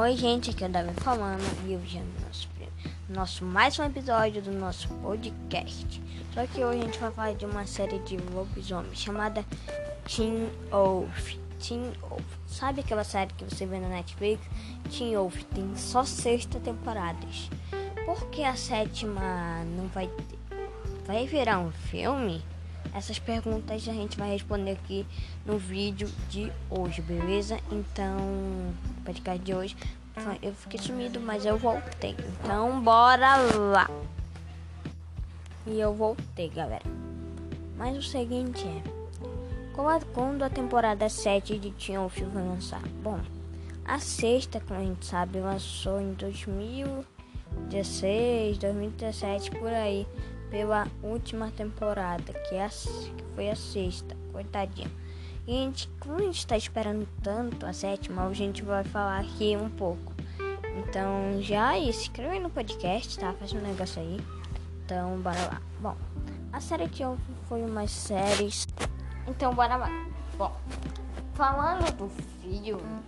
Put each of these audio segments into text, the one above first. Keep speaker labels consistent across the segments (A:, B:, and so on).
A: Oi, gente, aqui é o Davi falando e hoje é nosso, nosso mais um episódio do nosso podcast. Só que hoje a gente vai falar de uma série de lobisomem chamada Teen Wolf. Teen Wolf. Sabe aquela série que você vê na Netflix? Teen Wolf tem só sexta temporadas. Por que a sétima não vai ter? Vai virar um filme? Essas perguntas a gente vai responder aqui no vídeo de hoje, beleza? Então, podcast de hoje, eu fiquei sumido, mas eu voltei. Então, bora lá! E eu voltei, galera. Mas o seguinte é, quando a temporada 7 de Teen Wolf vai lançar? Bom, a sexta, como a gente sabe, lançou em 2016, 2017, por aí pela última temporada, que, é a, que foi a sexta, coitadinha. Gente, como a gente está esperando tanto a sétima, a gente vai falar aqui um pouco. Então já se inscreve no podcast, tá? Faz um negócio aí. Então bora lá. Bom, a série de ontem foi umas séries. Então bora lá. Bom, falando do filme,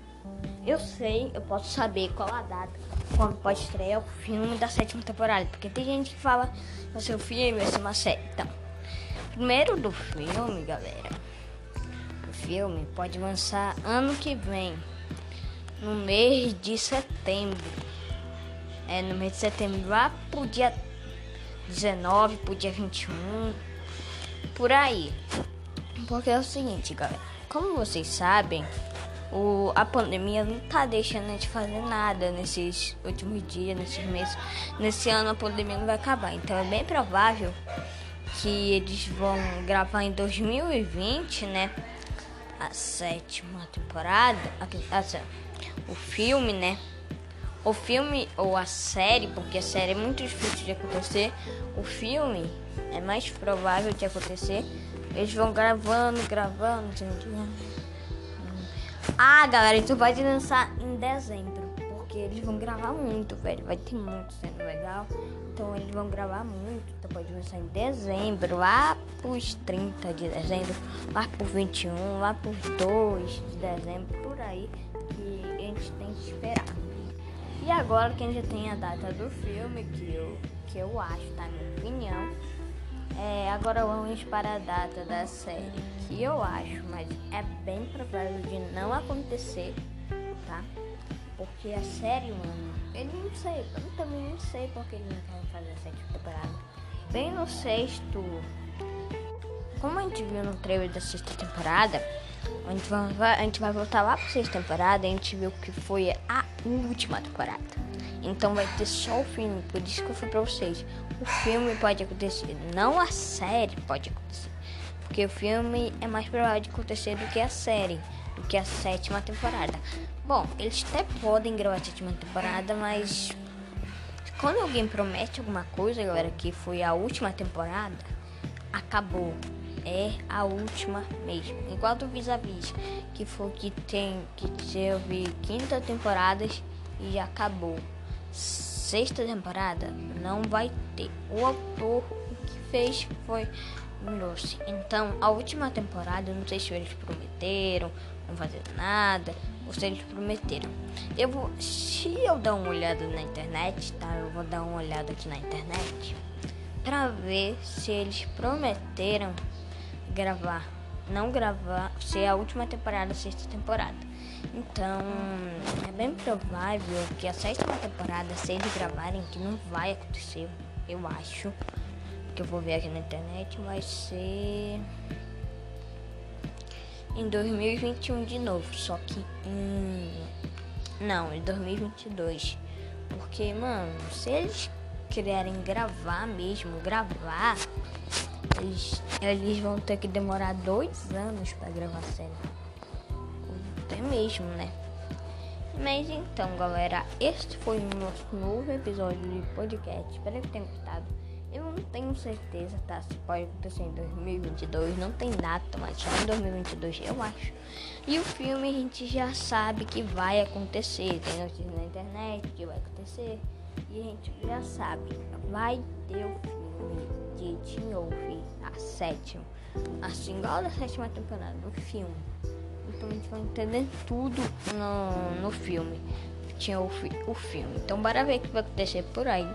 A: eu sei, eu posso saber qual a data quando pode estrear o filme da sétima temporada. Porque tem gente que fala vai ser o filme, vai ser uma série. Então, primeiro do filme, galera. Filme pode lançar ano que vem. No mês de setembro. É, no mês de setembro, lá pro dia 19, pro dia 21. Por aí. Porque é o seguinte, galera. Como vocês sabem, o, a pandemia não tá deixando a gente fazer nada nesses últimos dias, nesses meses. Nesse ano a pandemia não vai acabar. Então é bem provável que eles vão gravar em 2020, né? A sétima temporada. A, a, o filme, né? O filme ou a série, porque a série é muito difícil de acontecer. O filme é mais provável de acontecer. Eles vão gravando, gravando, entendeu? Ah, galera, isso vai lançar em dezembro. Porque eles vão gravar muito, velho. Vai ter muito sendo legal. Então eles vão gravar muito. Então pode lançar em dezembro, lá pros 30 de dezembro, lá por 21, lá por 2 de dezembro, por aí. Que a gente tem que esperar. E agora que a gente tem a data do filme, que eu, que eu acho, tá? Minha opinião é, agora vamos para a data da série, que eu acho, mas é bem provável de não acontecer, tá? Porque a série, mano, ele não sei, eu também não sei porque ele não quer fazer a sétima temporada. Bem no sexto, como a gente viu no trailer da sexta temporada, a gente vai, a gente vai voltar lá para sexta temporada, a gente viu que foi a última temporada. Então vai ter só o filme, por isso que eu falei pra vocês. O filme pode acontecer, não a série pode acontecer. Porque o filme é mais provável de acontecer do que a série, do que a sétima temporada. Bom, eles até podem gravar a sétima temporada, mas quando alguém promete alguma coisa, galera, que foi a última temporada, acabou. É a última mesmo. Enquanto o Vis-a-Vis, que foi que tem que teve quinta temporadas e já acabou sexta temporada não vai ter. O autor que fez foi Lucy. Então, a última temporada, não sei se eles prometeram não fazer nada ou se eles prometeram. Eu vou, se eu dar uma olhada na internet, tá? Eu vou dar uma olhada aqui na internet para ver se eles prometeram gravar, não gravar, se é a última temporada, a sexta temporada. Então, é bem provável que a sétima temporada, se eles gravarem, que não vai acontecer, eu acho. Que eu vou ver aqui na internet, vai ser em 2021 de novo, só que em não, em 2022. Porque, mano, se eles quererem gravar mesmo, gravar, eles, eles vão ter que demorar dois anos para gravar a série até mesmo, né? Mas então, galera, este foi o nosso novo episódio de podcast. Espero que tenham gostado. Eu não tenho certeza, tá? Se pode acontecer em 2022, não tem data, mas só em 2022 eu acho. E o filme a gente já sabe que vai acontecer. Tem notícias na internet que vai acontecer. E a gente já sabe, vai ter o filme de Teen Wolf, a sétima. Assim, igual da sétima temporada do filme. Então a gente vai entender tudo no, no filme. o, fi o filme. Então bora ver o que vai acontecer por aí.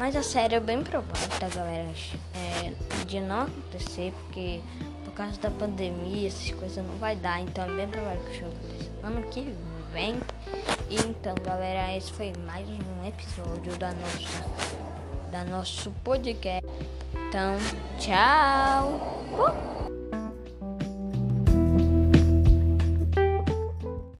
A: Mas a série é bem provável, tá galera? É, de não acontecer, porque por causa da pandemia, essas coisas não vai dar. Então é bem provável que o show aconteça ano que vem. E então galera, esse foi mais um episódio da nossa da nosso podcast. Então, tchau! Uh!